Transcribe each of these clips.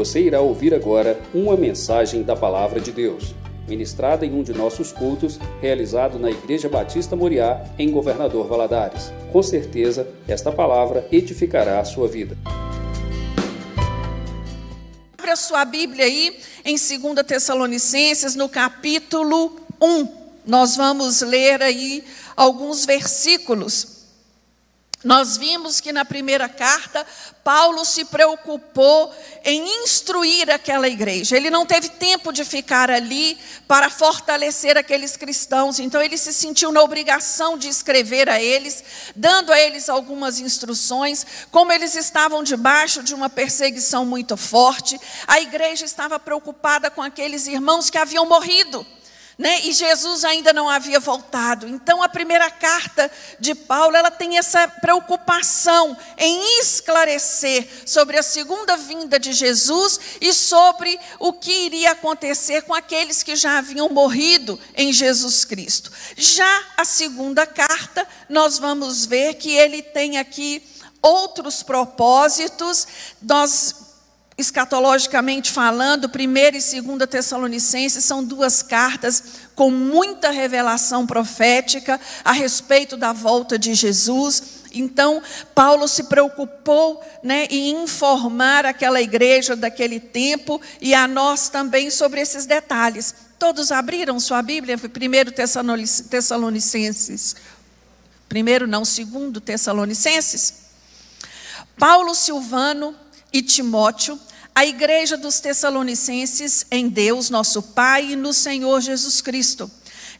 Você irá ouvir agora uma mensagem da Palavra de Deus, ministrada em um de nossos cultos, realizado na Igreja Batista Moriá, em Governador Valadares. Com certeza, esta palavra edificará a sua vida. Abra sua Bíblia aí em 2 Tessalonicenses, no capítulo 1. Nós vamos ler aí alguns versículos. Nós vimos que na primeira carta, Paulo se preocupou em instruir aquela igreja. Ele não teve tempo de ficar ali para fortalecer aqueles cristãos, então ele se sentiu na obrigação de escrever a eles, dando a eles algumas instruções. Como eles estavam debaixo de uma perseguição muito forte, a igreja estava preocupada com aqueles irmãos que haviam morrido né? E Jesus ainda não havia voltado. Então a primeira carta de Paulo, ela tem essa preocupação em esclarecer sobre a segunda vinda de Jesus e sobre o que iria acontecer com aqueles que já haviam morrido em Jesus Cristo. Já a segunda carta, nós vamos ver que ele tem aqui outros propósitos. Nós escatologicamente falando, 1 e 2 Tessalonicenses são duas cartas com muita revelação profética a respeito da volta de Jesus. Então, Paulo se preocupou né, em informar aquela igreja daquele tempo e a nós também sobre esses detalhes. Todos abriram sua Bíblia, 1 Tessalonicenses. Primeiro, não, segundo Tessalonicenses. Paulo Silvano e Timóteo a igreja dos Tessalonicenses em Deus, nosso Pai, e no Senhor Jesus Cristo.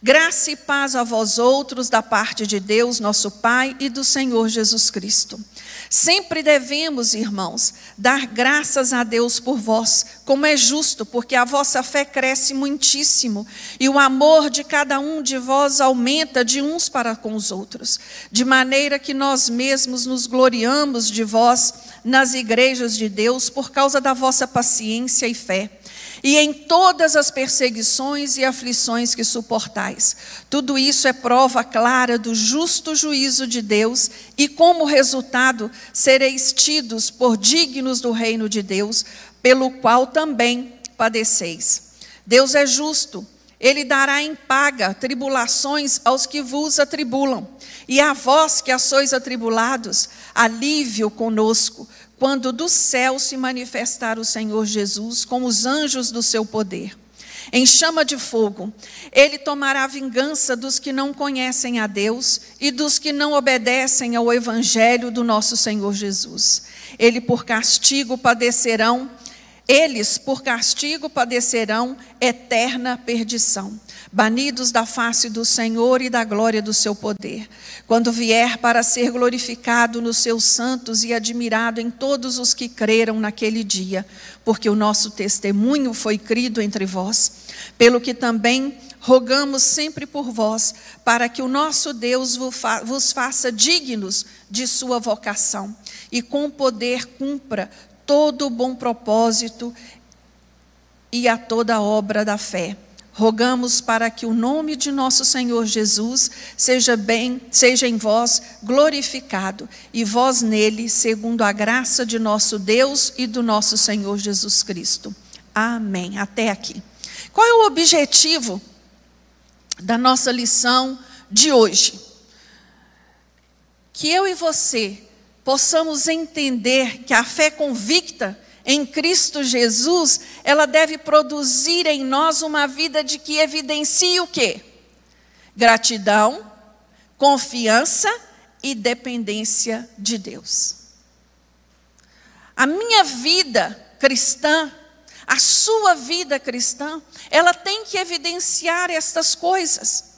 Graça e paz a vós outros da parte de Deus, nosso Pai, e do Senhor Jesus Cristo. Sempre devemos, irmãos, dar graças a Deus por vós, como é justo, porque a vossa fé cresce muitíssimo e o amor de cada um de vós aumenta de uns para com os outros, de maneira que nós mesmos nos gloriamos de vós nas igrejas de Deus por causa da vossa paciência e fé e em todas as perseguições e aflições que suportais. Tudo isso é prova clara do justo juízo de Deus, e como resultado sereis tidos por dignos do reino de Deus, pelo qual também padeceis. Deus é justo, ele dará em paga tribulações aos que vos atribulam, e a vós que a sois atribulados, alívio conosco quando do céu se manifestar o Senhor Jesus com os anjos do seu poder. Em chama de fogo, ele tomará vingança dos que não conhecem a Deus e dos que não obedecem ao evangelho do nosso Senhor Jesus. Ele por castigo padecerão, eles por castigo padecerão eterna perdição banidos da face do Senhor e da glória do seu poder, quando vier para ser glorificado nos seus santos e admirado em todos os que creram naquele dia, porque o nosso testemunho foi crido entre vós, pelo que também rogamos sempre por vós, para que o nosso Deus vos faça dignos de sua vocação e com poder cumpra todo bom propósito e a toda obra da fé Rogamos para que o nome de nosso Senhor Jesus seja bem, seja em vós glorificado e vós nele, segundo a graça de nosso Deus e do nosso Senhor Jesus Cristo. Amém. Até aqui. Qual é o objetivo da nossa lição de hoje? Que eu e você possamos entender que a fé convicta em Cristo Jesus, ela deve produzir em nós uma vida de que evidencie o quê? Gratidão, confiança e dependência de Deus. A minha vida cristã, a sua vida cristã, ela tem que evidenciar estas coisas.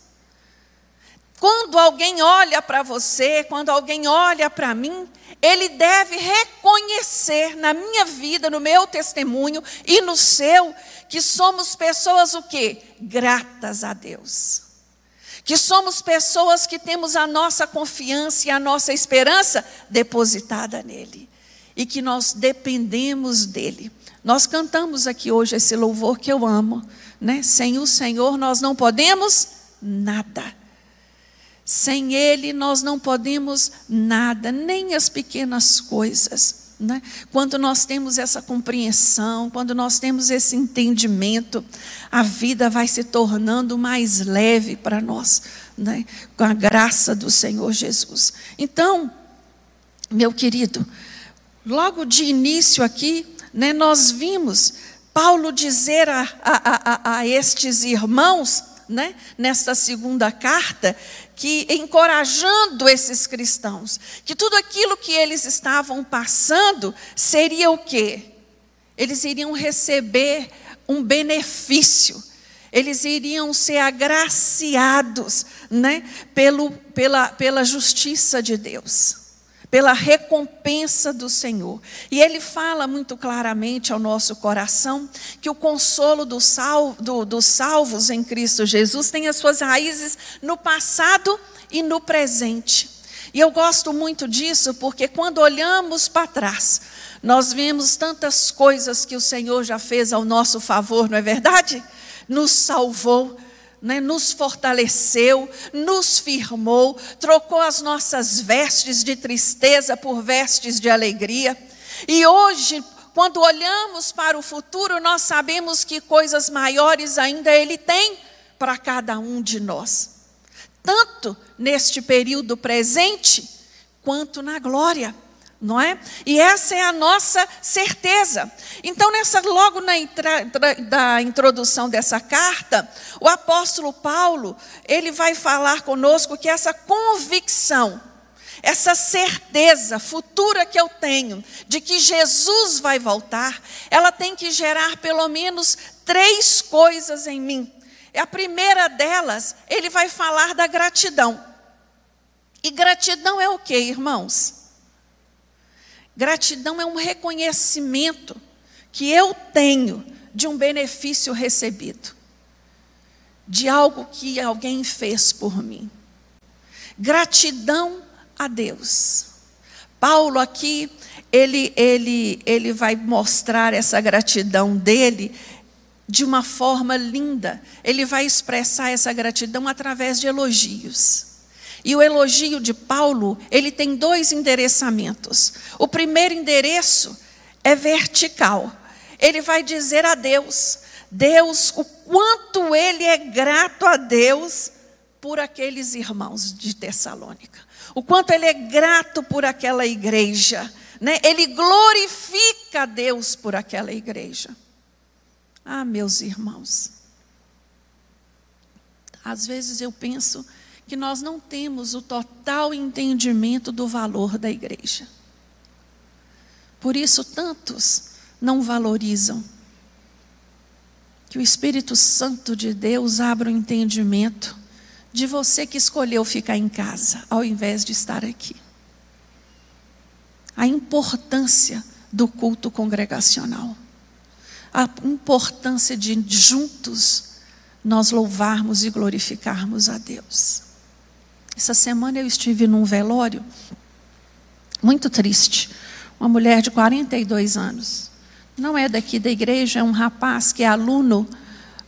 Quando alguém olha para você, quando alguém olha para mim, ele deve reconhecer na minha vida, no meu testemunho e no seu, que somos pessoas o quê? Gratas a Deus. Que somos pessoas que temos a nossa confiança e a nossa esperança depositada nele. E que nós dependemos dele. Nós cantamos aqui hoje esse louvor que eu amo, né? Sem o Senhor nós não podemos nada. Sem Ele nós não podemos nada, nem as pequenas coisas. Né? Quando nós temos essa compreensão, quando nós temos esse entendimento, a vida vai se tornando mais leve para nós, né? com a graça do Senhor Jesus. Então, meu querido, logo de início aqui, né, nós vimos Paulo dizer a, a, a, a estes irmãos, né, nesta segunda carta, que encorajando esses cristãos, que tudo aquilo que eles estavam passando seria o quê? Eles iriam receber um benefício, eles iriam ser agraciados, né, pelo, pela, pela justiça de Deus pela recompensa do Senhor. E ele fala muito claramente ao nosso coração que o consolo dos salvo, do, do salvos em Cristo Jesus tem as suas raízes no passado e no presente. E eu gosto muito disso porque quando olhamos para trás, nós vemos tantas coisas que o Senhor já fez ao nosso favor, não é verdade? Nos salvou, né, nos fortaleceu, nos firmou, trocou as nossas vestes de tristeza por vestes de alegria. E hoje, quando olhamos para o futuro, nós sabemos que coisas maiores ainda Ele tem para cada um de nós, tanto neste período presente, quanto na glória não é? E essa é a nossa certeza. Então, nessa logo na da introdução dessa carta, o apóstolo Paulo, ele vai falar conosco que essa convicção, essa certeza futura que eu tenho de que Jesus vai voltar, ela tem que gerar pelo menos três coisas em mim. A primeira delas, ele vai falar da gratidão. E gratidão é o que, irmãos? Gratidão é um reconhecimento que eu tenho de um benefício recebido, de algo que alguém fez por mim. Gratidão a Deus. Paulo aqui, ele, ele, ele vai mostrar essa gratidão dele de uma forma linda. Ele vai expressar essa gratidão através de elogios. E o elogio de Paulo, ele tem dois endereçamentos. O primeiro endereço é vertical. Ele vai dizer a Deus, Deus, o quanto ele é grato a Deus por aqueles irmãos de Tessalônica. O quanto ele é grato por aquela igreja, né? Ele glorifica a Deus por aquela igreja. Ah, meus irmãos. Às vezes eu penso que nós não temos o total entendimento do valor da igreja. Por isso, tantos não valorizam. Que o Espírito Santo de Deus abra o entendimento de você que escolheu ficar em casa, ao invés de estar aqui. A importância do culto congregacional, a importância de juntos nós louvarmos e glorificarmos a Deus. Essa semana eu estive num velório muito triste. Uma mulher de 42 anos. Não é daqui da igreja, é um rapaz que é aluno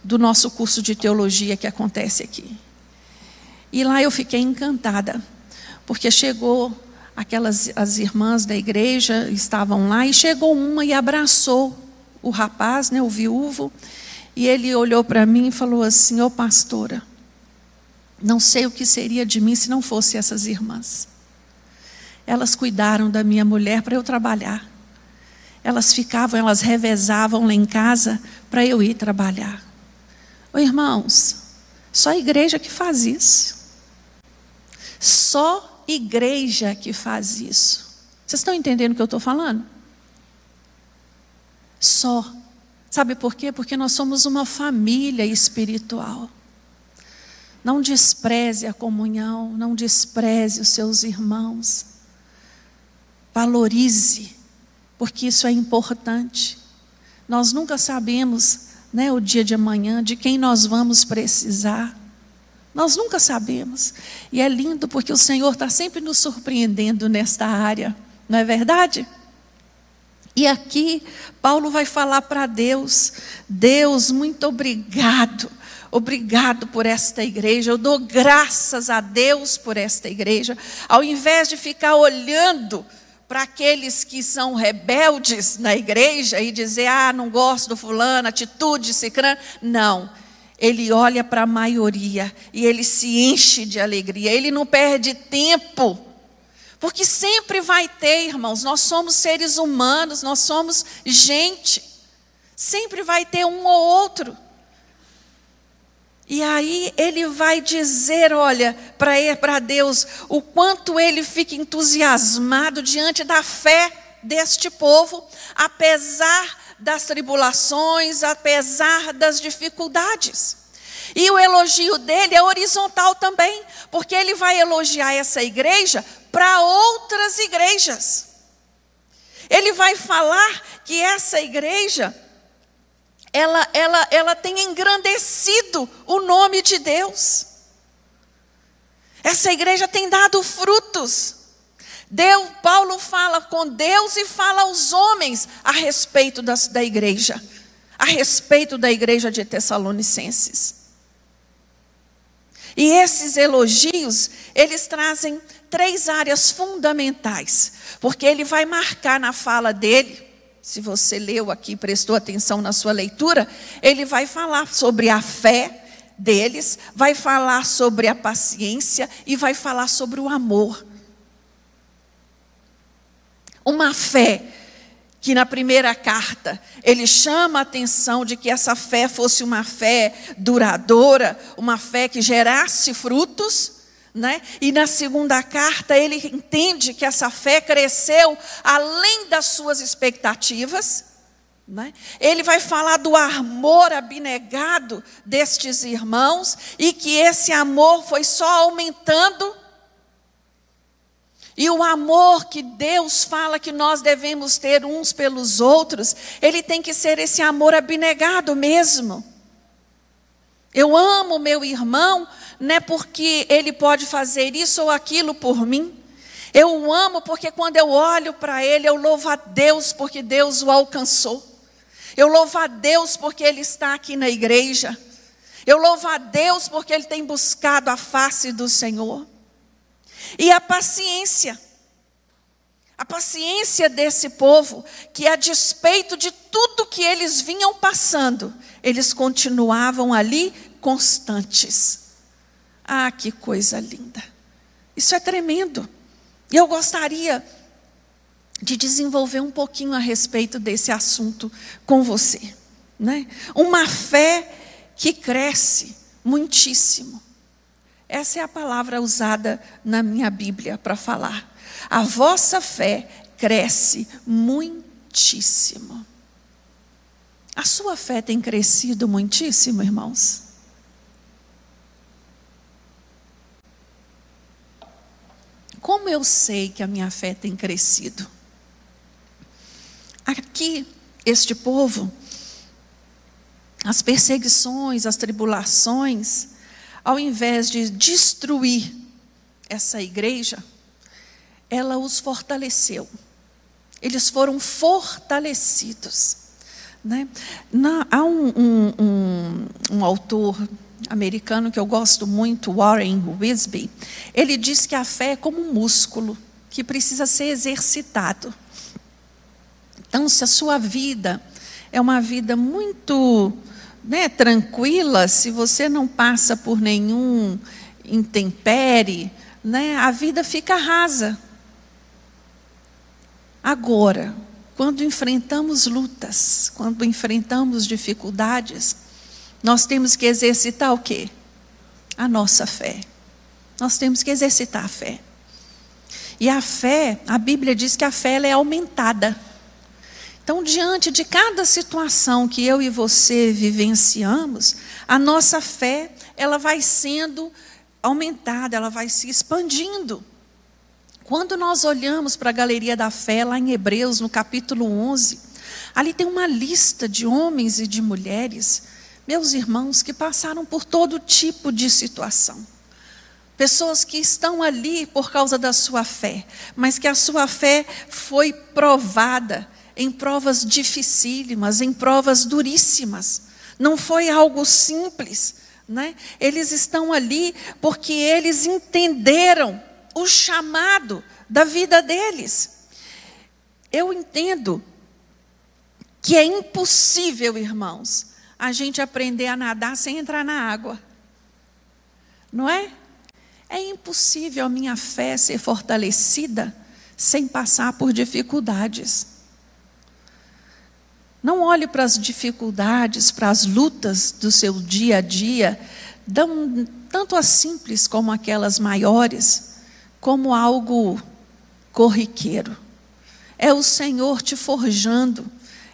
do nosso curso de teologia que acontece aqui. E lá eu fiquei encantada, porque chegou aquelas as irmãs da igreja estavam lá e chegou uma e abraçou o rapaz, né, o viúvo, e ele olhou para mim e falou assim: "Ô oh, pastora, não sei o que seria de mim se não fosse essas irmãs. Elas cuidaram da minha mulher para eu trabalhar. Elas ficavam, elas revezavam lá em casa para eu ir trabalhar. Ô, irmãos, só a igreja que faz isso. Só igreja que faz isso. Vocês estão entendendo o que eu estou falando? Só. Sabe por quê? Porque nós somos uma família espiritual. Não despreze a comunhão, não despreze os seus irmãos. Valorize, porque isso é importante. Nós nunca sabemos, né, o dia de amanhã, de quem nós vamos precisar. Nós nunca sabemos. E é lindo porque o Senhor está sempre nos surpreendendo nesta área, não é verdade? E aqui, Paulo vai falar para Deus: Deus, muito obrigado Obrigado por esta igreja. Eu dou graças a Deus por esta igreja. Ao invés de ficar olhando para aqueles que são rebeldes na igreja e dizer, ah, não gosto do fulano, atitude cicrana. Não. Ele olha para a maioria e ele se enche de alegria. Ele não perde tempo. Porque sempre vai ter, irmãos, nós somos seres humanos, nós somos gente. Sempre vai ter um ou outro. E aí ele vai dizer, olha, para Deus, o quanto ele fica entusiasmado diante da fé deste povo, apesar das tribulações, apesar das dificuldades. E o elogio dele é horizontal também, porque ele vai elogiar essa igreja para outras igrejas. Ele vai falar que essa igreja ela, ela, ela tem engrandecido o nome de Deus. Essa igreja tem dado frutos. Deus, Paulo fala com Deus e fala aos homens a respeito das, da igreja, a respeito da igreja de Tessalonicenses. E esses elogios, eles trazem três áreas fundamentais, porque ele vai marcar na fala dele se você leu aqui, prestou atenção na sua leitura, ele vai falar sobre a fé deles, vai falar sobre a paciência e vai falar sobre o amor. Uma fé que na primeira carta ele chama a atenção de que essa fé fosse uma fé duradoura, uma fé que gerasse frutos, né? E na segunda carta, ele entende que essa fé cresceu além das suas expectativas. Né? Ele vai falar do amor abnegado destes irmãos e que esse amor foi só aumentando. E o amor que Deus fala que nós devemos ter uns pelos outros, ele tem que ser esse amor abnegado mesmo. Eu amo meu irmão, não é porque ele pode fazer isso ou aquilo por mim. Eu o amo porque quando eu olho para ele, eu louvo a Deus porque Deus o alcançou. Eu louvo a Deus porque ele está aqui na igreja. Eu louvo a Deus porque ele tem buscado a face do Senhor. E a paciência. A paciência desse povo, que a despeito de tudo que eles vinham passando, eles continuavam ali constantes. Ah, que coisa linda! Isso é tremendo. E eu gostaria de desenvolver um pouquinho a respeito desse assunto com você. Né? Uma fé que cresce muitíssimo. Essa é a palavra usada na minha Bíblia para falar. A vossa fé cresce muitíssimo. A sua fé tem crescido muitíssimo, irmãos? Como eu sei que a minha fé tem crescido? Aqui, este povo, as perseguições, as tribulações, ao invés de destruir essa igreja, ela os fortaleceu. Eles foram fortalecidos. Né? Na, há um, um, um, um autor americano que eu gosto muito, Warren Wisby, ele diz que a fé é como um músculo que precisa ser exercitado. Então, se a sua vida é uma vida muito né, tranquila, se você não passa por nenhum intempere, né, a vida fica rasa. Agora, quando enfrentamos lutas, quando enfrentamos dificuldades, nós temos que exercitar o quê? A nossa fé. Nós temos que exercitar a fé. E a fé, a Bíblia diz que a fé é aumentada. Então, diante de cada situação que eu e você vivenciamos, a nossa fé, ela vai sendo aumentada, ela vai se expandindo. Quando nós olhamos para a galeria da fé, lá em Hebreus, no capítulo 11, ali tem uma lista de homens e de mulheres meus irmãos que passaram por todo tipo de situação. Pessoas que estão ali por causa da sua fé, mas que a sua fé foi provada em provas dificílimas, em provas duríssimas. Não foi algo simples, né? Eles estão ali porque eles entenderam o chamado da vida deles. eu entendo que é impossível, irmãos, a gente aprender a nadar sem entrar na água. Não é? É impossível a minha fé ser fortalecida sem passar por dificuldades. Não olhe para as dificuldades, para as lutas do seu dia a dia, tanto as simples como aquelas maiores, como algo corriqueiro. É o Senhor te forjando,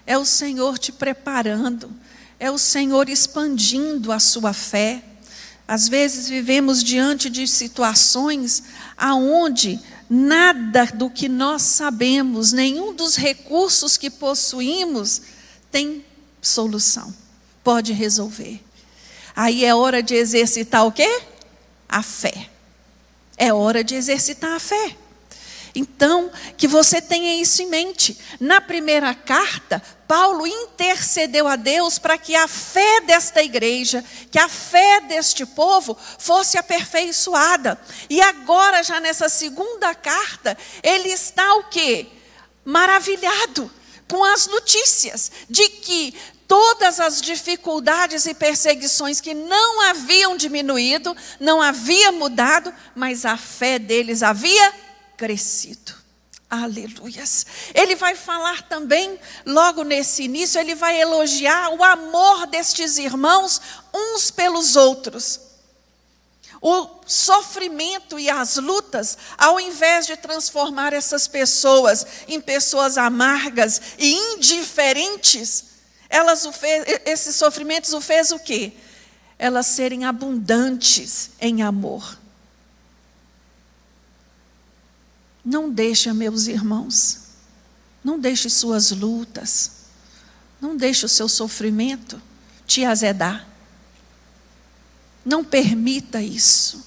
é o Senhor te preparando, é o Senhor expandindo a sua fé. Às vezes vivemos diante de situações aonde nada do que nós sabemos, nenhum dos recursos que possuímos tem solução, pode resolver. Aí é hora de exercitar o quê? A fé. É hora de exercitar a fé. Então, que você tenha isso em mente. Na primeira carta, Paulo intercedeu a Deus para que a fé desta igreja, que a fé deste povo fosse aperfeiçoada. E agora, já nessa segunda carta, ele está o quê? Maravilhado com as notícias de que todas as dificuldades e perseguições que não haviam diminuído, não havia mudado, mas a fé deles havia crescido. Aleluias. Ele vai falar também, logo nesse início, ele vai elogiar o amor destes irmãos uns pelos outros. O sofrimento e as lutas, ao invés de transformar essas pessoas em pessoas amargas e indiferentes, elas fez, esses sofrimentos o fez o quê? Elas serem abundantes em amor. Não deixe, meus irmãos, não deixe suas lutas, não deixe o seu sofrimento te azedar. Não permita isso.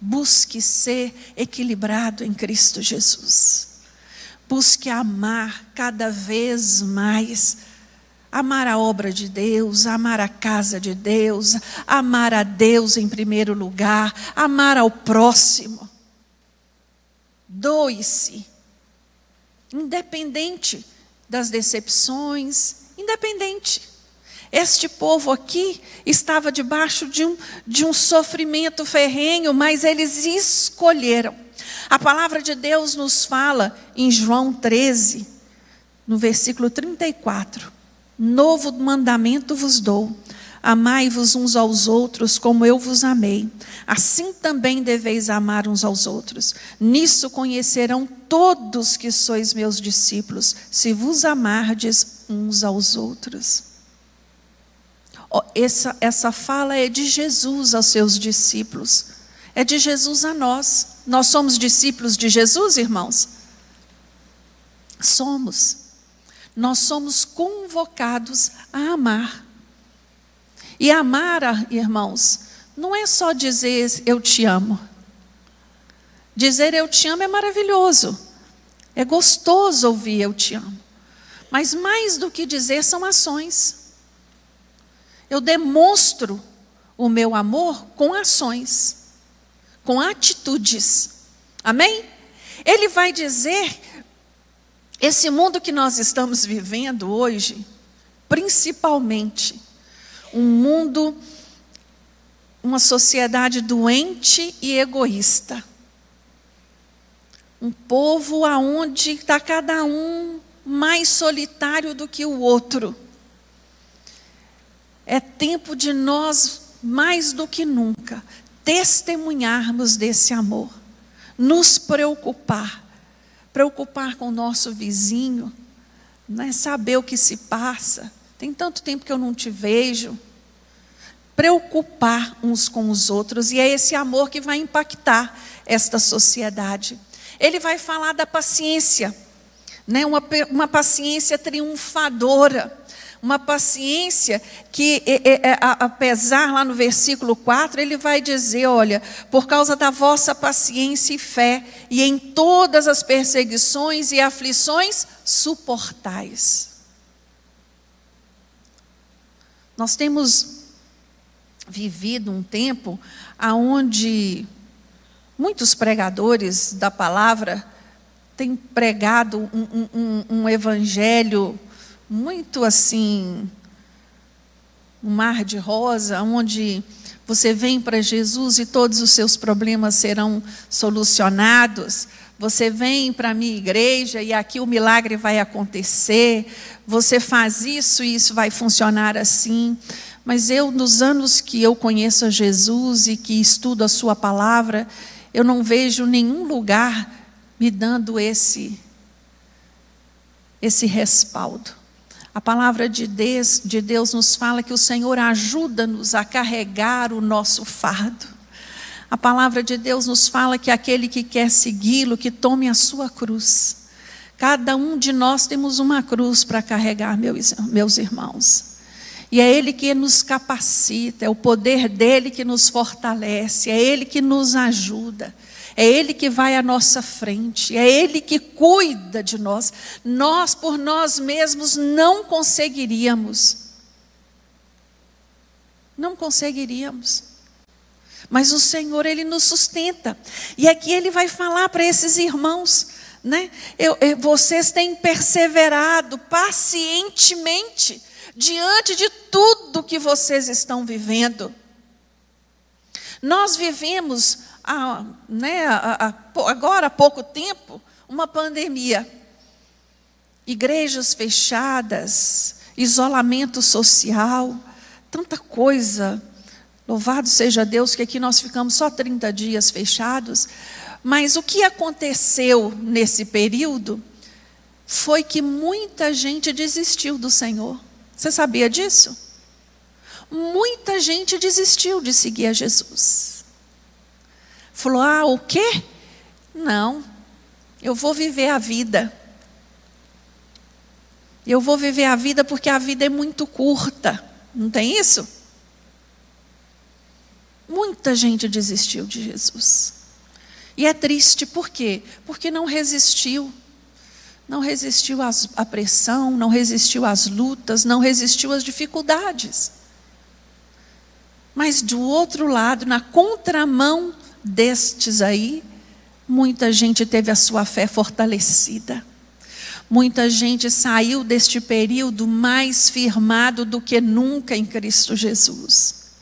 Busque ser equilibrado em Cristo Jesus. Busque amar cada vez mais. Amar a obra de Deus, amar a casa de Deus, amar a Deus em primeiro lugar, amar ao próximo. Doe-se, independente das decepções, independente. Este povo aqui estava debaixo de um, de um sofrimento ferrenho, mas eles escolheram. A palavra de Deus nos fala em João 13, no versículo 34. Novo mandamento vos dou Amai-vos uns aos outros como eu vos amei. Assim também deveis amar uns aos outros. Nisso conhecerão todos que sois meus discípulos, se vos amardes uns aos outros. Essa, essa fala é de Jesus aos seus discípulos, é de Jesus a nós. Nós somos discípulos de Jesus, irmãos? Somos. Nós somos convocados a amar. E amar, irmãos, não é só dizer eu te amo. Dizer eu te amo é maravilhoso. É gostoso ouvir eu te amo. Mas mais do que dizer são ações. Eu demonstro o meu amor com ações, com atitudes. Amém? Ele vai dizer esse mundo que nós estamos vivendo hoje, principalmente um mundo, uma sociedade doente e egoísta. Um povo aonde está cada um mais solitário do que o outro. É tempo de nós, mais do que nunca, testemunharmos desse amor, nos preocupar, preocupar com o nosso vizinho, né, saber o que se passa, tem tanto tempo que eu não te vejo. Preocupar uns com os outros, e é esse amor que vai impactar esta sociedade. Ele vai falar da paciência, né? uma, uma paciência triunfadora uma paciência que, é, apesar lá no versículo 4, ele vai dizer: olha, por causa da vossa paciência e fé, e em todas as perseguições e aflições, suportais. Nós temos vivido um tempo onde muitos pregadores da palavra tem pregado um, um, um evangelho muito assim, um mar de rosa, onde você vem para Jesus e todos os seus problemas serão solucionados. Você vem para a minha igreja e aqui o milagre vai acontecer. Você faz isso e isso vai funcionar assim. Mas eu, nos anos que eu conheço a Jesus e que estudo a Sua palavra, eu não vejo nenhum lugar me dando esse, esse respaldo. A palavra de Deus, de Deus nos fala que o Senhor ajuda-nos a carregar o nosso fardo. A palavra de Deus nos fala que aquele que quer segui-lo, que tome a sua cruz. Cada um de nós temos uma cruz para carregar, meus irmãos. E é Ele que nos capacita, é o poder dele que nos fortalece, é Ele que nos ajuda, é Ele que vai à nossa frente, é Ele que cuida de nós. Nós, por nós mesmos, não conseguiríamos. Não conseguiríamos mas o Senhor, Ele nos sustenta. E aqui Ele vai falar para esses irmãos, né? Eu, eu, vocês têm perseverado pacientemente diante de tudo que vocês estão vivendo. Nós vivemos, há, né, agora há pouco tempo, uma pandemia. Igrejas fechadas, isolamento social, tanta coisa Louvado seja Deus que aqui nós ficamos só 30 dias fechados. Mas o que aconteceu nesse período foi que muita gente desistiu do Senhor. Você sabia disso? Muita gente desistiu de seguir a Jesus. Falou: ah, o quê? Não, eu vou viver a vida. Eu vou viver a vida porque a vida é muito curta. Não tem isso? Muita gente desistiu de Jesus. E é triste, por quê? Porque não resistiu. Não resistiu à pressão, não resistiu às lutas, não resistiu às dificuldades. Mas do outro lado, na contramão destes aí, muita gente teve a sua fé fortalecida. Muita gente saiu deste período mais firmado do que nunca em Cristo Jesus.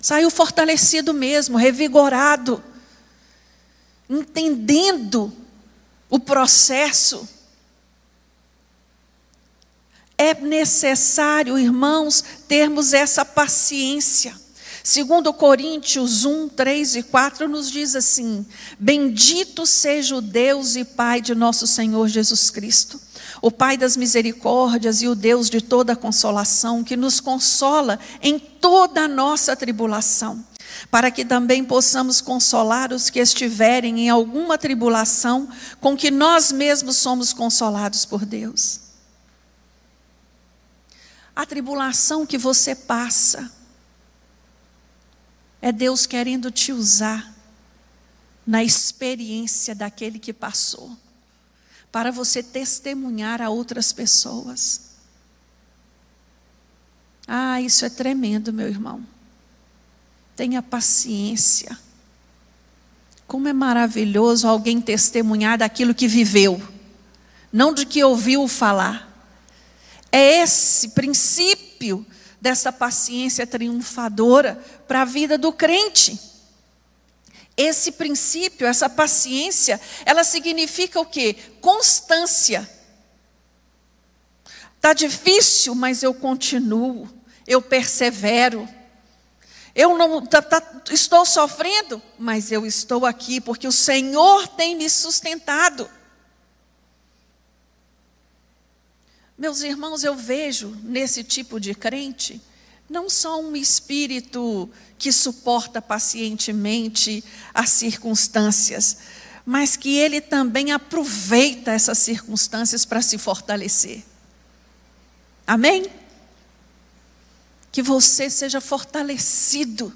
Saiu fortalecido mesmo, revigorado, entendendo o processo. É necessário, irmãos, termos essa paciência. Segundo Coríntios 1, 3 e 4 nos diz assim: Bendito seja o Deus e Pai de nosso Senhor Jesus Cristo o Pai das misericórdias e o Deus de toda consolação, que nos consola em toda a nossa tribulação, para que também possamos consolar os que estiverem em alguma tribulação, com que nós mesmos somos consolados por Deus. A tribulação que você passa é Deus querendo te usar na experiência daquele que passou para você testemunhar a outras pessoas. Ah, isso é tremendo, meu irmão. Tenha paciência. Como é maravilhoso alguém testemunhar daquilo que viveu, não de que ouviu falar. É esse princípio dessa paciência triunfadora para a vida do crente. Esse princípio, essa paciência, ela significa o quê? Constância. Está difícil, mas eu continuo, eu persevero. Eu não tá, tá, estou sofrendo, mas eu estou aqui porque o Senhor tem me sustentado. Meus irmãos, eu vejo nesse tipo de crente não só um espírito que suporta pacientemente as circunstâncias, mas que ele também aproveita essas circunstâncias para se fortalecer. Amém? Que você seja fortalecido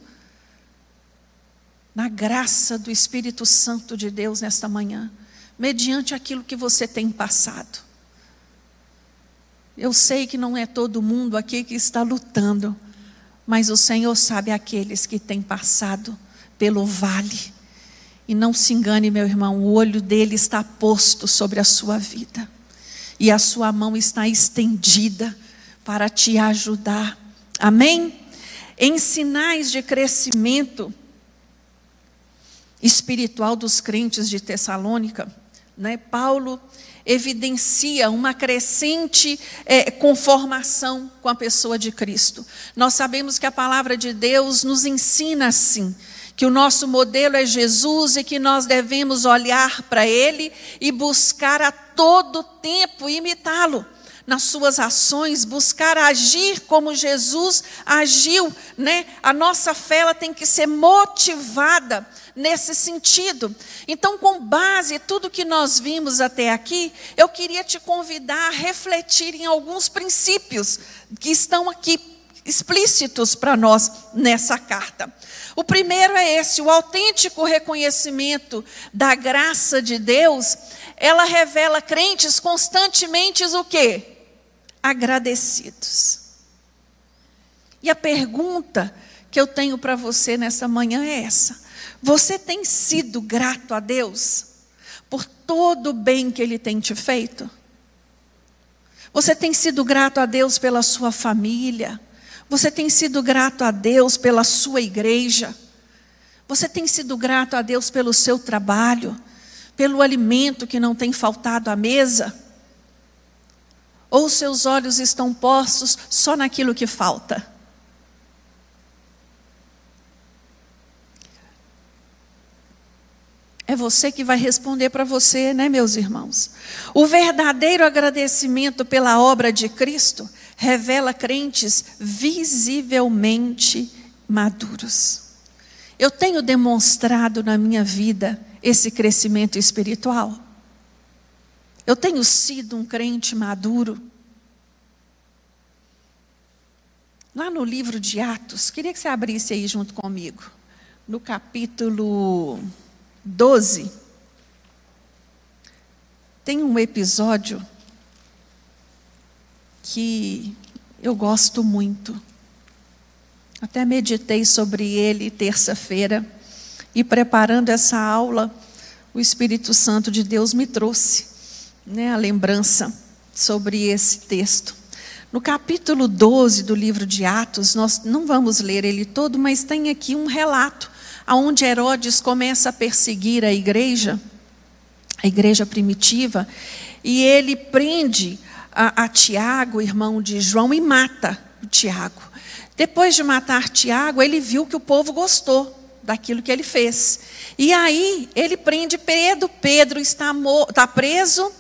na graça do Espírito Santo de Deus nesta manhã, mediante aquilo que você tem passado. Eu sei que não é todo mundo aqui que está lutando, mas o Senhor sabe aqueles que têm passado pelo vale E não se engane, meu irmão, o olho dele está posto sobre a sua vida. E a sua mão está estendida para te ajudar. Amém? Em sinais de crescimento espiritual dos crentes de Tessalônica, né, Paulo evidencia uma crescente é, conformação com a pessoa de Cristo. Nós sabemos que a palavra de Deus nos ensina assim que o nosso modelo é Jesus e que nós devemos olhar para Ele e buscar a todo tempo imitá-lo nas suas ações, buscar agir como Jesus agiu, né? A nossa fé ela tem que ser motivada nesse sentido. Então, com base em tudo que nós vimos até aqui, eu queria te convidar a refletir em alguns princípios que estão aqui explícitos para nós nessa carta. O primeiro é esse, o autêntico reconhecimento da graça de Deus, ela revela crentes constantemente o quê? Agradecidos. E a pergunta que eu tenho para você nessa manhã é essa: você tem sido grato a Deus por todo o bem que Ele tem te feito? Você tem sido grato a Deus pela sua família? Você tem sido grato a Deus pela sua igreja? Você tem sido grato a Deus pelo seu trabalho? Pelo alimento que não tem faltado à mesa? Ou seus olhos estão postos só naquilo que falta? É você que vai responder para você, né, meus irmãos? O verdadeiro agradecimento pela obra de Cristo revela crentes visivelmente maduros. Eu tenho demonstrado na minha vida esse crescimento espiritual. Eu tenho sido um crente maduro. Lá no livro de Atos, queria que você abrisse aí junto comigo, no capítulo 12. Tem um episódio que eu gosto muito. Até meditei sobre ele terça-feira e preparando essa aula, o Espírito Santo de Deus me trouxe né, a lembrança sobre esse texto. No capítulo 12 do livro de Atos, nós não vamos ler ele todo, mas tem aqui um relato onde Herodes começa a perseguir a igreja, a igreja primitiva, e ele prende a, a Tiago, irmão de João, e mata o Tiago. Depois de matar Tiago, ele viu que o povo gostou daquilo que ele fez. E aí ele prende Pedro, Pedro está, está preso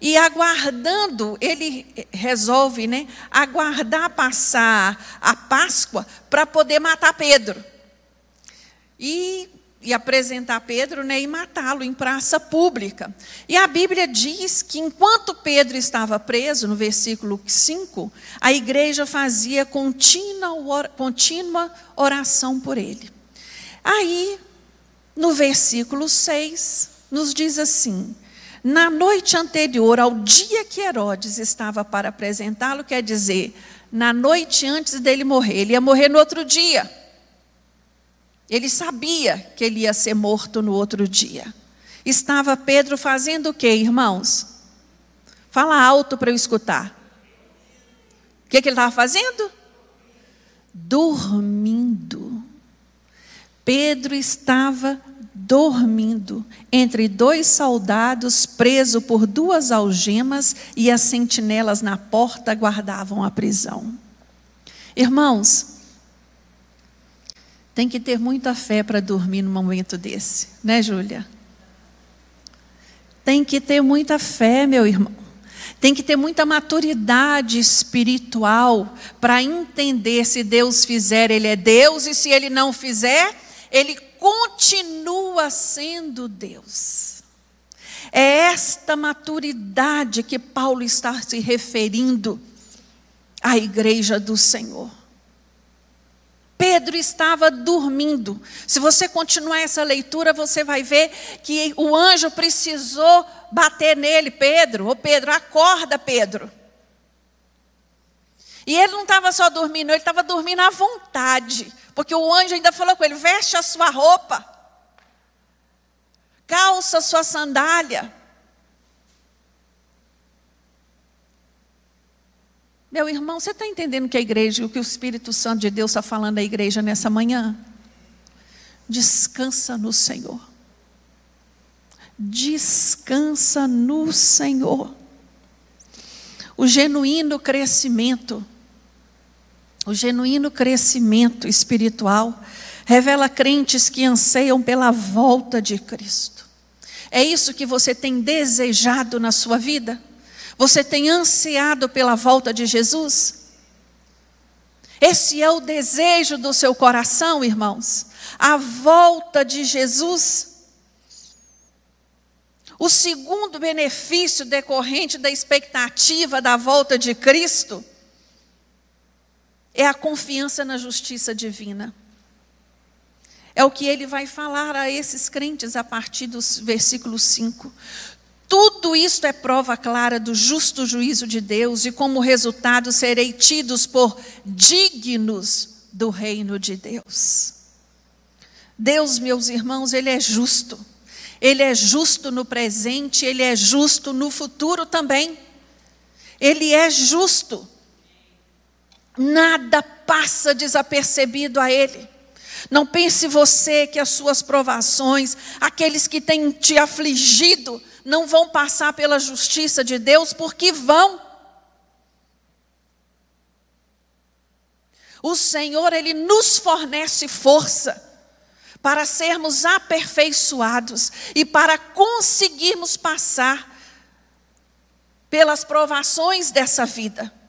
e aguardando, ele resolve né, aguardar passar a Páscoa para poder matar Pedro. E e apresentar Pedro né, e matá-lo em praça pública. E a Bíblia diz que enquanto Pedro estava preso, no versículo 5, a igreja fazia contínua, oração por ele. Aí, no versículo 6, nos diz assim: na noite anterior ao dia que Herodes estava para apresentá-lo, quer dizer, na noite antes dele morrer, ele ia morrer no outro dia. Ele sabia que ele ia ser morto no outro dia. Estava Pedro fazendo o que, irmãos? Fala alto para eu escutar. O que, que ele estava fazendo? Dormindo. Pedro estava dormindo entre dois soldados, preso por duas algemas, e as sentinelas na porta guardavam a prisão. Irmãos, tem que ter muita fé para dormir num momento desse, né, Júlia? Tem que ter muita fé, meu irmão. Tem que ter muita maturidade espiritual para entender se Deus fizer, Ele é Deus, e se Ele não fizer, Ele continua sendo Deus. É esta maturidade que Paulo está se referindo à igreja do Senhor. Pedro estava dormindo. Se você continuar essa leitura, você vai ver que o anjo precisou bater nele, Pedro, ô Pedro, acorda, Pedro. E ele não estava só dormindo, ele estava dormindo à vontade, porque o anjo ainda falou com ele: veste a sua roupa. calça sua sandália. Meu irmão, você está entendendo que a igreja, o que o Espírito Santo de Deus está falando à igreja nessa manhã? Descansa no Senhor. Descansa no Senhor. O genuíno crescimento, o genuíno crescimento espiritual, revela crentes que anseiam pela volta de Cristo. É isso que você tem desejado na sua vida? Você tem ansiado pela volta de Jesus? Esse é o desejo do seu coração, irmãos. A volta de Jesus. O segundo benefício decorrente da expectativa da volta de Cristo é a confiança na justiça divina. É o que ele vai falar a esses crentes a partir do versículo 5. Tudo isto é prova clara do justo juízo de Deus e, como resultado, serei tidos por dignos do reino de Deus. Deus, meus irmãos, Ele é justo. Ele é justo no presente, Ele é justo no futuro também. Ele é justo. Nada passa desapercebido a Ele. Não pense você que as suas provações, aqueles que têm te afligido, não vão passar pela justiça de Deus, porque vão. O Senhor, Ele nos fornece força para sermos aperfeiçoados e para conseguirmos passar pelas provações dessa vida.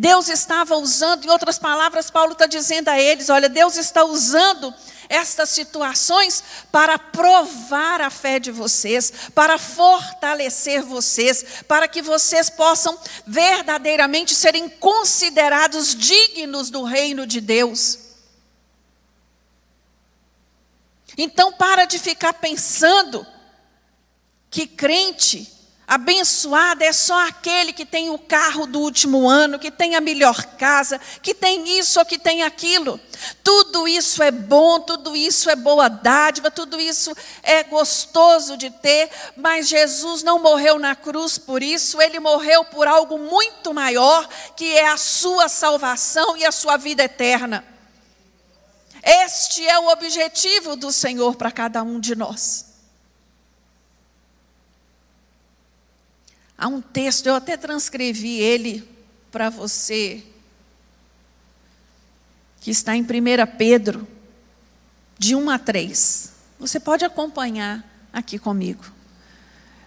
Deus estava usando, em outras palavras, Paulo está dizendo a eles: olha, Deus está usando estas situações para provar a fé de vocês, para fortalecer vocês, para que vocês possam verdadeiramente serem considerados dignos do reino de Deus. Então, para de ficar pensando que crente Abençoado é só aquele que tem o carro do último ano, que tem a melhor casa, que tem isso ou que tem aquilo. Tudo isso é bom, tudo isso é boa dádiva, tudo isso é gostoso de ter, mas Jesus não morreu na cruz por isso, ele morreu por algo muito maior, que é a sua salvação e a sua vida eterna. Este é o objetivo do Senhor para cada um de nós. Há um texto, eu até transcrevi ele para você, que está em 1 Pedro, de 1 a 3. Você pode acompanhar aqui comigo.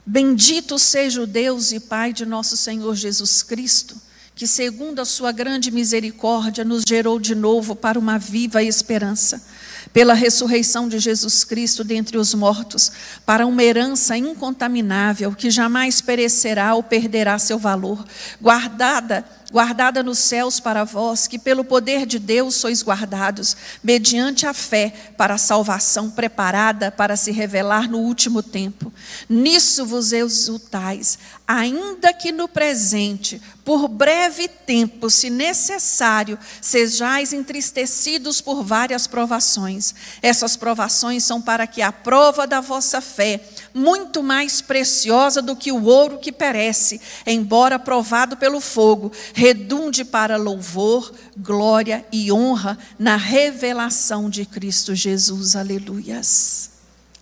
Bendito seja o Deus e Pai de nosso Senhor Jesus Cristo, que, segundo a Sua grande misericórdia, nos gerou de novo para uma viva esperança pela ressurreição de Jesus Cristo dentre os mortos, para uma herança incontaminável que jamais perecerá ou perderá seu valor, guardada guardada nos céus para vós, que pelo poder de Deus sois guardados, mediante a fé para a salvação preparada para se revelar no último tempo. Nisso vos exultais, ainda que no presente, por breve tempo, se necessário, sejais entristecidos por várias provações. Essas provações são para que a prova da vossa fé, muito mais preciosa do que o ouro que perece, embora provado pelo fogo, redunde para louvor, glória e honra na revelação de Cristo Jesus. Aleluias.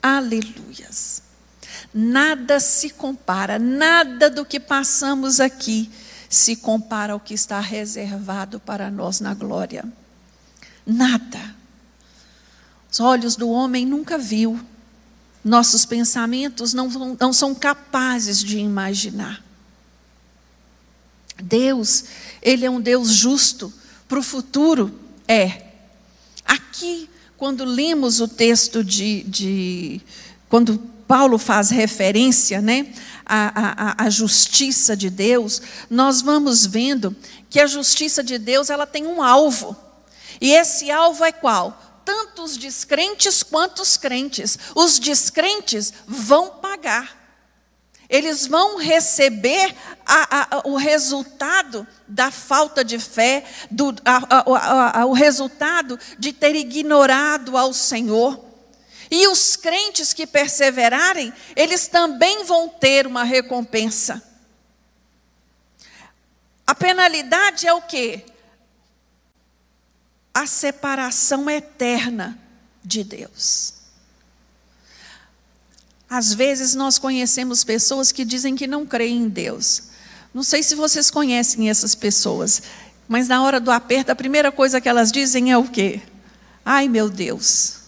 Aleluias. Nada se compara, nada do que passamos aqui se compara ao que está reservado para nós na glória. Nada. Os olhos do homem nunca viu, nossos pensamentos não, não são capazes de imaginar. Deus, Ele é um Deus justo. Para o futuro, é. Aqui, quando lemos o texto de, de quando Paulo faz referência né, à, à, à, justiça de Deus, nós vamos vendo que a justiça de Deus ela tem um alvo. E esse alvo é qual? Tanto os descrentes quanto os crentes. Os descrentes vão pagar. Eles vão receber a, a, o resultado da falta de fé, do, a, o resultado de ter ignorado ao Senhor. E os crentes que perseverarem, eles também vão ter uma recompensa. A penalidade é o quê? A separação eterna de Deus. Às vezes nós conhecemos pessoas que dizem que não creem em Deus. Não sei se vocês conhecem essas pessoas, mas na hora do aperto, a primeira coisa que elas dizem é o quê? Ai, meu Deus.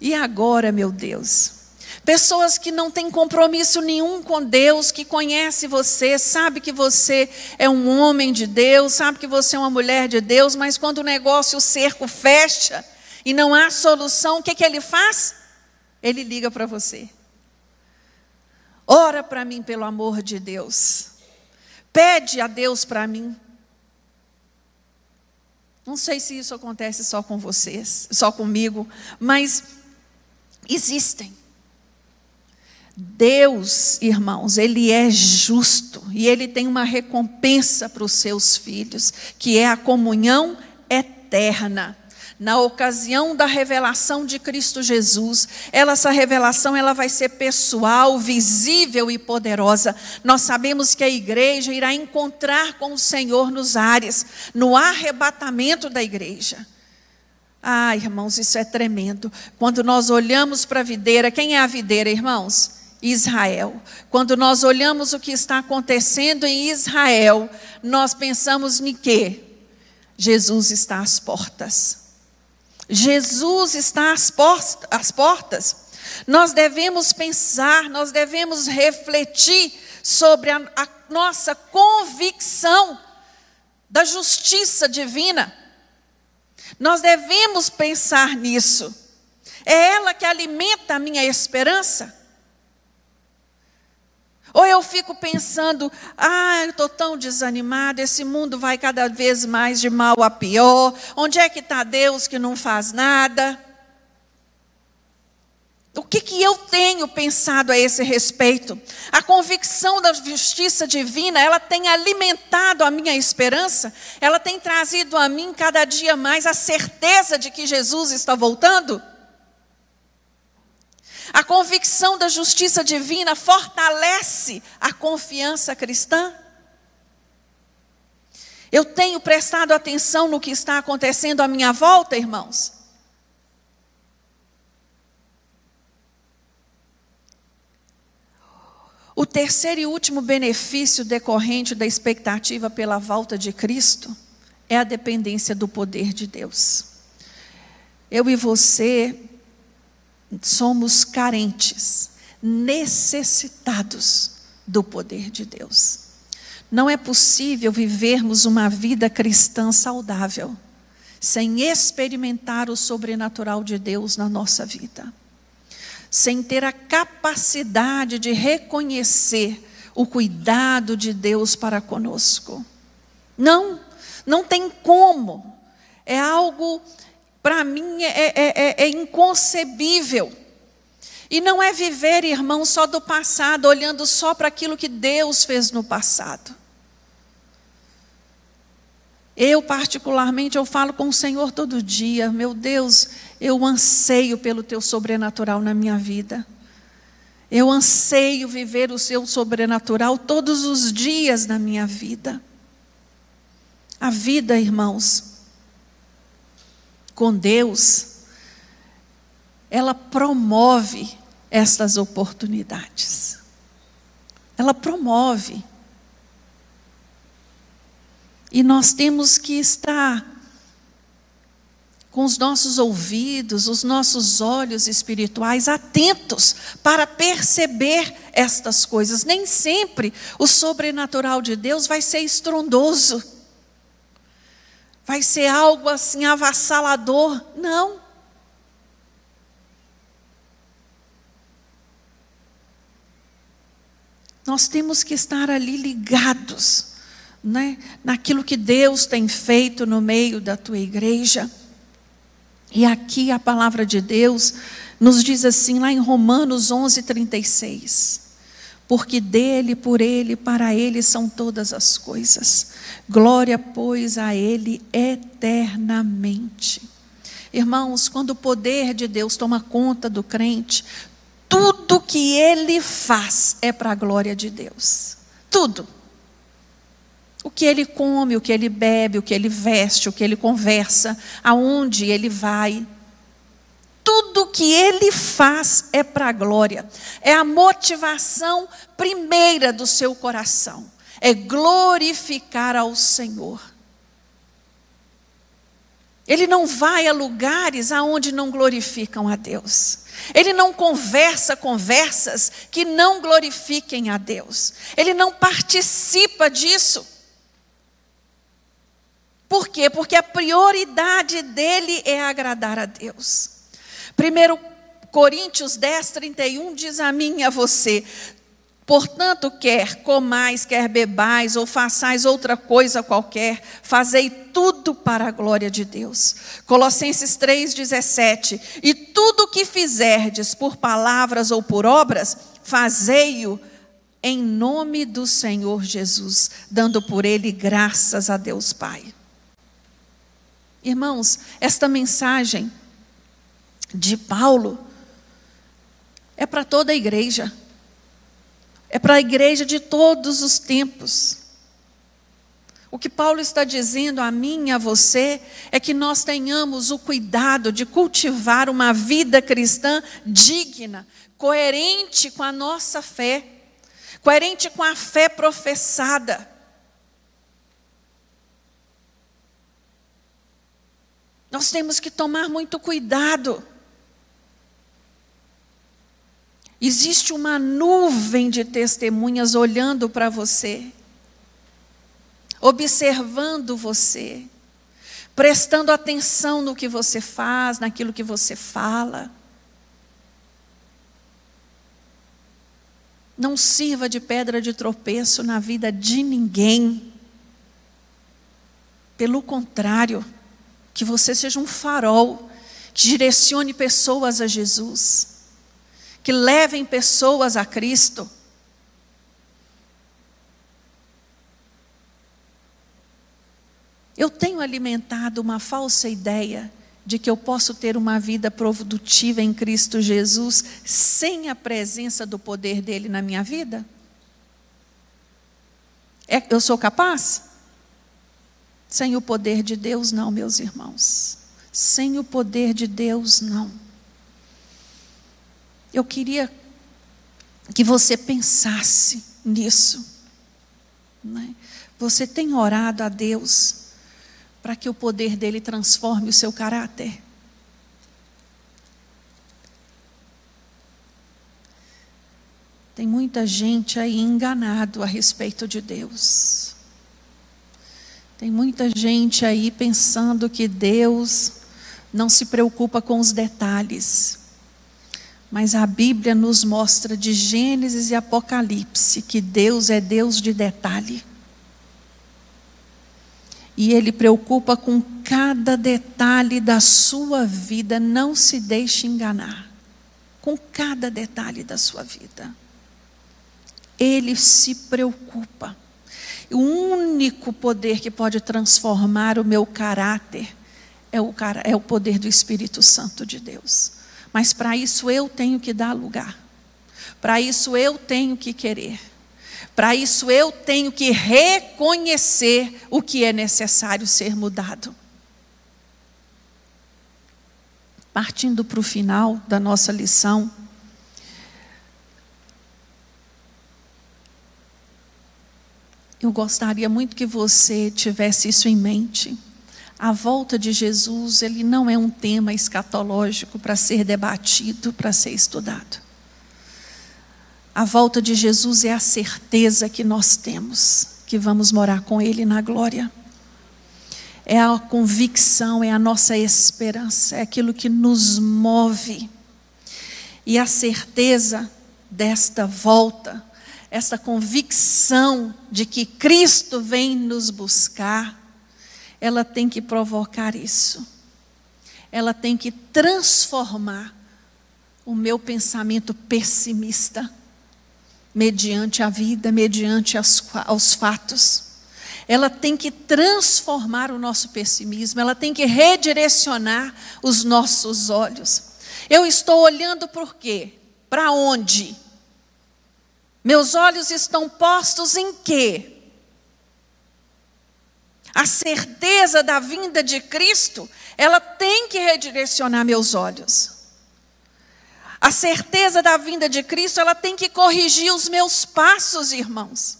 E agora, meu Deus? Pessoas que não têm compromisso nenhum com Deus, que conhece você, sabe que você é um homem de Deus, sabe que você é uma mulher de Deus, mas quando o negócio, o cerco fecha e não há solução, o que, que ele faz? Ele liga para você. Ora para mim, pelo amor de Deus. Pede a Deus para mim. Não sei se isso acontece só com vocês, só comigo, mas existem. Deus, irmãos, Ele é justo e Ele tem uma recompensa para os seus filhos, que é a comunhão eterna. Na ocasião da revelação de Cristo Jesus, ela, essa revelação ela vai ser pessoal, visível e poderosa. Nós sabemos que a igreja irá encontrar com o Senhor nos ares, no arrebatamento da igreja. Ah, irmãos, isso é tremendo. Quando nós olhamos para a videira, quem é a videira, irmãos? Israel. Quando nós olhamos o que está acontecendo em Israel, nós pensamos em quê? Jesus está às portas. Jesus está às, às portas. Nós devemos pensar, nós devemos refletir sobre a, a nossa convicção da justiça divina. Nós devemos pensar nisso. É ela que alimenta a minha esperança. Ou eu fico pensando, ah, eu estou tão desanimada, esse mundo vai cada vez mais de mal a pior. Onde é que está Deus que não faz nada? O que, que eu tenho pensado a esse respeito? A convicção da justiça divina, ela tem alimentado a minha esperança, ela tem trazido a mim cada dia mais a certeza de que Jesus está voltando? A convicção da justiça divina fortalece a confiança cristã. Eu tenho prestado atenção no que está acontecendo à minha volta, irmãos? O terceiro e último benefício decorrente da expectativa pela volta de Cristo é a dependência do poder de Deus. Eu e você somos carentes, necessitados do poder de Deus. Não é possível vivermos uma vida cristã saudável sem experimentar o sobrenatural de Deus na nossa vida, sem ter a capacidade de reconhecer o cuidado de Deus para conosco. Não, não tem como. É algo para mim é, é, é, é, inconcebível. E não é viver, irmão, só do passado, olhando só para aquilo que Deus fez no passado. Eu, particularmente, eu falo com o Senhor todo dia, meu Deus, eu anseio pelo teu sobrenatural na minha vida. Eu anseio viver o seu sobrenatural todos os dias da minha vida. A vida, irmãos, com Deus, ela promove estas oportunidades. Ela promove. E nós temos que estar com os nossos ouvidos, os nossos olhos espirituais atentos para perceber estas coisas. Nem sempre o sobrenatural de Deus vai ser estrondoso vai ser algo assim avassalador. Não. Nós temos que estar ali ligados, né, naquilo que Deus tem feito no meio da tua igreja. E aqui a palavra de Deus nos diz assim, lá em Romanos 11, 36 porque dele, por ele, para ele são todas as coisas. Glória, pois, a ele eternamente. Irmãos, quando o poder de Deus toma conta do crente, tudo que ele faz é para a glória de Deus. Tudo. O que ele come, o que ele bebe, o que ele veste, o que ele conversa, aonde ele vai. Tudo que ele faz é para a glória. É a motivação primeira do seu coração. É glorificar ao Senhor. Ele não vai a lugares aonde não glorificam a Deus. Ele não conversa conversas que não glorifiquem a Deus. Ele não participa disso. Por quê? Porque a prioridade dele é agradar a Deus. 1 Coríntios 10, 31 diz a mim e a você: Portanto, quer comais, quer bebais, ou façais outra coisa qualquer, fazei tudo para a glória de Deus. Colossenses 3,17: E tudo o que fizerdes por palavras ou por obras, fazei-o em nome do Senhor Jesus, dando por ele graças a Deus Pai. Irmãos, esta mensagem de Paulo é para toda a igreja, é para a igreja de todos os tempos. O que Paulo está dizendo a mim e a você é que nós tenhamos o cuidado de cultivar uma vida cristã digna, coerente com a nossa fé, coerente com a fé professada. Nós temos que tomar muito cuidado. Existe uma nuvem de testemunhas olhando para você, observando você, prestando atenção no que você faz, naquilo que você fala. Não sirva de pedra de tropeço na vida de ninguém. Pelo contrário, que você seja um farol que direcione pessoas a Jesus, que levem pessoas a Cristo. Eu tenho alimentado uma falsa ideia de que eu posso ter uma vida produtiva em Cristo Jesus sem a presença do poder dele na minha vida? É, eu sou capaz? Sem o poder de Deus, não, meus irmãos. Sem o poder de Deus, não. Eu queria que você pensasse nisso. Né? Você tem orado a Deus para que o poder dele transforme o seu caráter? Tem muita gente aí enganado a respeito de Deus. Tem muita gente aí pensando que Deus não se preocupa com os detalhes. Mas a Bíblia nos mostra de Gênesis e Apocalipse que Deus é Deus de detalhe. E Ele preocupa com cada detalhe da sua vida, não se deixe enganar. Com cada detalhe da sua vida. Ele se preocupa. O único poder que pode transformar o meu caráter é o, é o poder do Espírito Santo de Deus. Mas para isso eu tenho que dar lugar. Para isso eu tenho que querer. Para isso eu tenho que reconhecer o que é necessário ser mudado. Partindo para o final da nossa lição, Eu gostaria muito que você tivesse isso em mente. A volta de Jesus, ele não é um tema escatológico para ser debatido, para ser estudado. A volta de Jesus é a certeza que nós temos que vamos morar com Ele na glória. É a convicção, é a nossa esperança, é aquilo que nos move. E a certeza desta volta essa convicção de que Cristo vem nos buscar, ela tem que provocar isso. Ela tem que transformar o meu pensamento pessimista mediante a vida, mediante as, aos fatos. ela tem que transformar o nosso pessimismo, ela tem que redirecionar os nossos olhos. Eu estou olhando por quê? Para onde? Meus olhos estão postos em quê? A certeza da vinda de Cristo, ela tem que redirecionar meus olhos. A certeza da vinda de Cristo, ela tem que corrigir os meus passos, irmãos.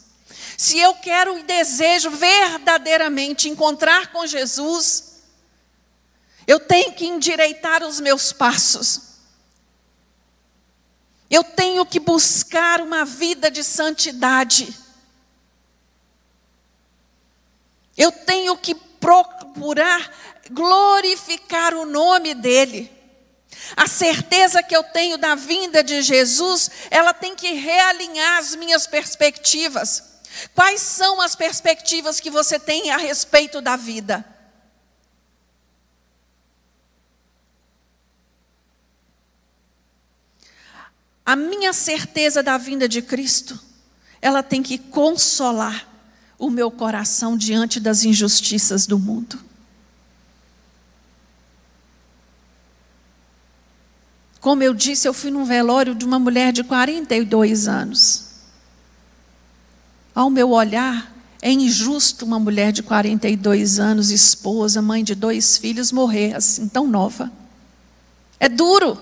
Se eu quero e desejo verdadeiramente encontrar com Jesus, eu tenho que endireitar os meus passos. Eu tenho que buscar uma vida de santidade. Eu tenho que procurar glorificar o nome dEle. A certeza que eu tenho da vinda de Jesus, ela tem que realinhar as minhas perspectivas. Quais são as perspectivas que você tem a respeito da vida? A minha certeza da vinda de Cristo, ela tem que consolar o meu coração diante das injustiças do mundo. Como eu disse, eu fui num velório de uma mulher de 42 anos. Ao meu olhar, é injusto uma mulher de 42 anos, esposa, mãe de dois filhos, morrer assim tão nova. É duro.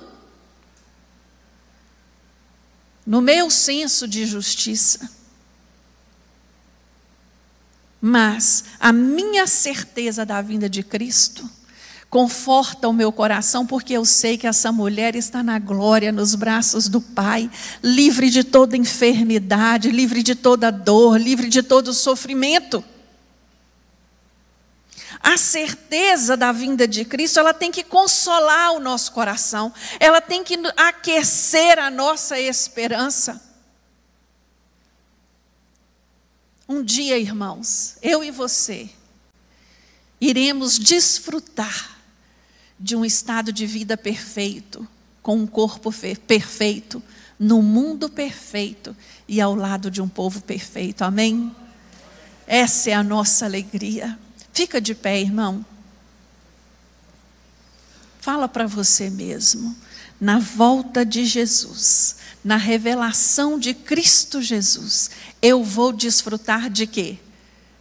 No meu senso de justiça. Mas a minha certeza da vinda de Cristo conforta o meu coração, porque eu sei que essa mulher está na glória, nos braços do Pai, livre de toda enfermidade, livre de toda dor, livre de todo sofrimento. A certeza da vinda de Cristo, ela tem que consolar o nosso coração, ela tem que aquecer a nossa esperança. Um dia, irmãos, eu e você, iremos desfrutar de um estado de vida perfeito, com um corpo perfeito, no mundo perfeito e ao lado de um povo perfeito. Amém? Essa é a nossa alegria. Fica de pé, irmão. Fala para você mesmo. Na volta de Jesus, na revelação de Cristo Jesus, eu vou desfrutar de quê?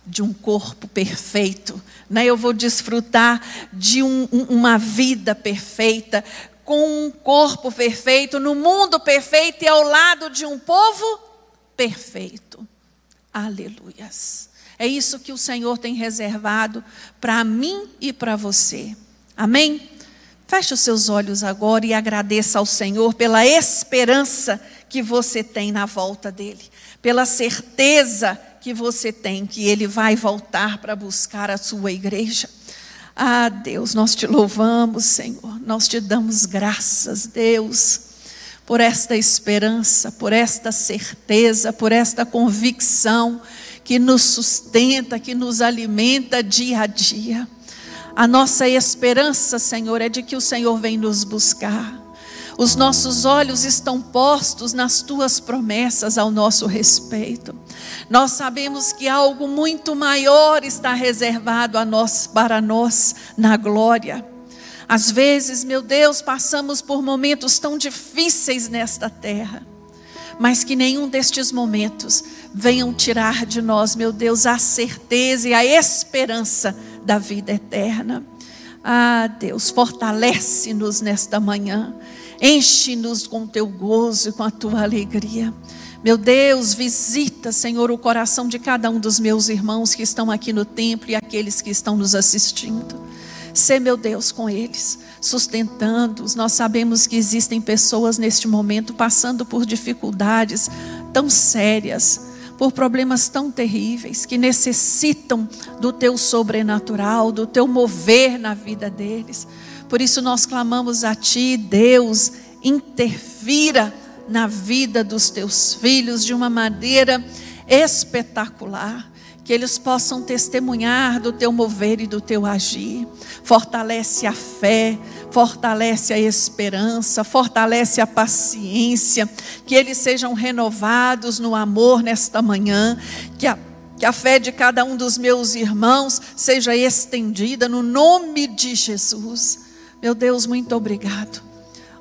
de um corpo perfeito, né? eu vou desfrutar de um, um, uma vida perfeita, com um corpo perfeito, no mundo perfeito e ao lado de um povo perfeito. Aleluias. É isso que o Senhor tem reservado para mim e para você. Amém? Feche os seus olhos agora e agradeça ao Senhor pela esperança que você tem na volta dele, pela certeza que você tem que ele vai voltar para buscar a sua igreja. Ah, Deus, nós te louvamos, Senhor. Nós te damos graças, Deus, por esta esperança, por esta certeza, por esta convicção que nos sustenta, que nos alimenta dia a dia. A nossa esperança, Senhor, é de que o Senhor vem nos buscar. Os nossos olhos estão postos nas tuas promessas ao nosso respeito. Nós sabemos que algo muito maior está reservado a nós, para nós na glória. Às vezes, meu Deus, passamos por momentos tão difíceis nesta terra, mas que nenhum destes momentos venham tirar de nós, meu Deus, a certeza e a esperança da vida eterna. Ah, Deus, fortalece-nos nesta manhã. Enche-nos com teu gozo e com a tua alegria. Meu Deus, visita, Senhor, o coração de cada um dos meus irmãos que estão aqui no templo e aqueles que estão nos assistindo. Sê, meu Deus, com eles, sustentando-os. Nós sabemos que existem pessoas neste momento passando por dificuldades tão sérias, por problemas tão terríveis, que necessitam do teu sobrenatural, do teu mover na vida deles. Por isso nós clamamos a Ti, Deus, interfira na vida dos teus filhos de uma maneira espetacular. Que eles possam testemunhar do teu mover e do teu agir. Fortalece a fé, fortalece a esperança, fortalece a paciência. Que eles sejam renovados no amor nesta manhã. Que a que a fé de cada um dos meus irmãos seja estendida no nome de Jesus. Meu Deus, muito obrigado.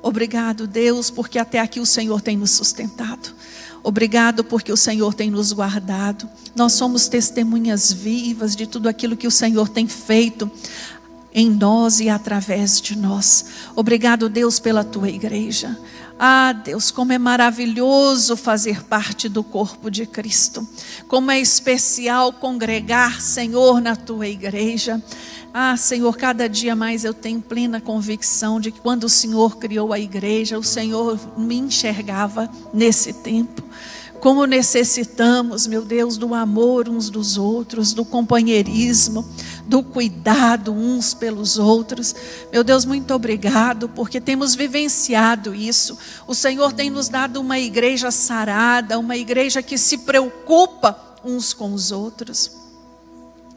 Obrigado, Deus, porque até aqui o Senhor tem nos sustentado. Obrigado porque o Senhor tem nos guardado. Nós somos testemunhas vivas de tudo aquilo que o Senhor tem feito em nós e através de nós. Obrigado, Deus, pela tua igreja. Ah, Deus, como é maravilhoso fazer parte do corpo de Cristo. Como é especial congregar, Senhor, na tua igreja. Ah, Senhor, cada dia mais eu tenho plena convicção de que quando o Senhor criou a igreja, o Senhor me enxergava nesse tempo. Como necessitamos, meu Deus, do amor uns dos outros, do companheirismo, do cuidado uns pelos outros. Meu Deus, muito obrigado, porque temos vivenciado isso. O Senhor tem nos dado uma igreja sarada, uma igreja que se preocupa uns com os outros.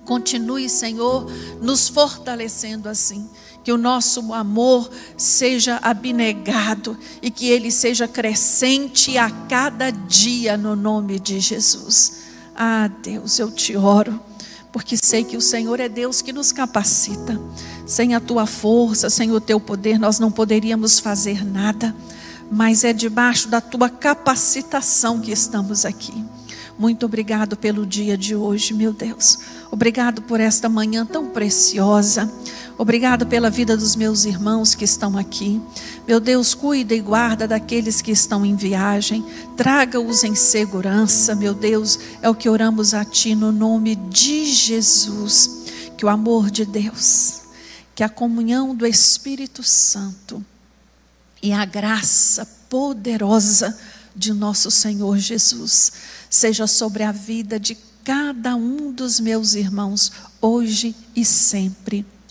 Continue, Senhor, nos fortalecendo assim. Que o nosso amor seja abnegado e que ele seja crescente a cada dia no nome de Jesus. Ah, Deus, eu te oro, porque sei que o Senhor é Deus que nos capacita. Sem a tua força, sem o teu poder, nós não poderíamos fazer nada, mas é debaixo da tua capacitação que estamos aqui. Muito obrigado pelo dia de hoje, meu Deus. Obrigado por esta manhã tão preciosa. Obrigado pela vida dos meus irmãos que estão aqui. Meu Deus, cuida e guarda daqueles que estão em viagem. Traga-os em segurança, meu Deus. É o que oramos a Ti no nome de Jesus. Que o amor de Deus, que a comunhão do Espírito Santo e a graça poderosa de nosso Senhor Jesus seja sobre a vida de cada um dos meus irmãos, hoje e sempre.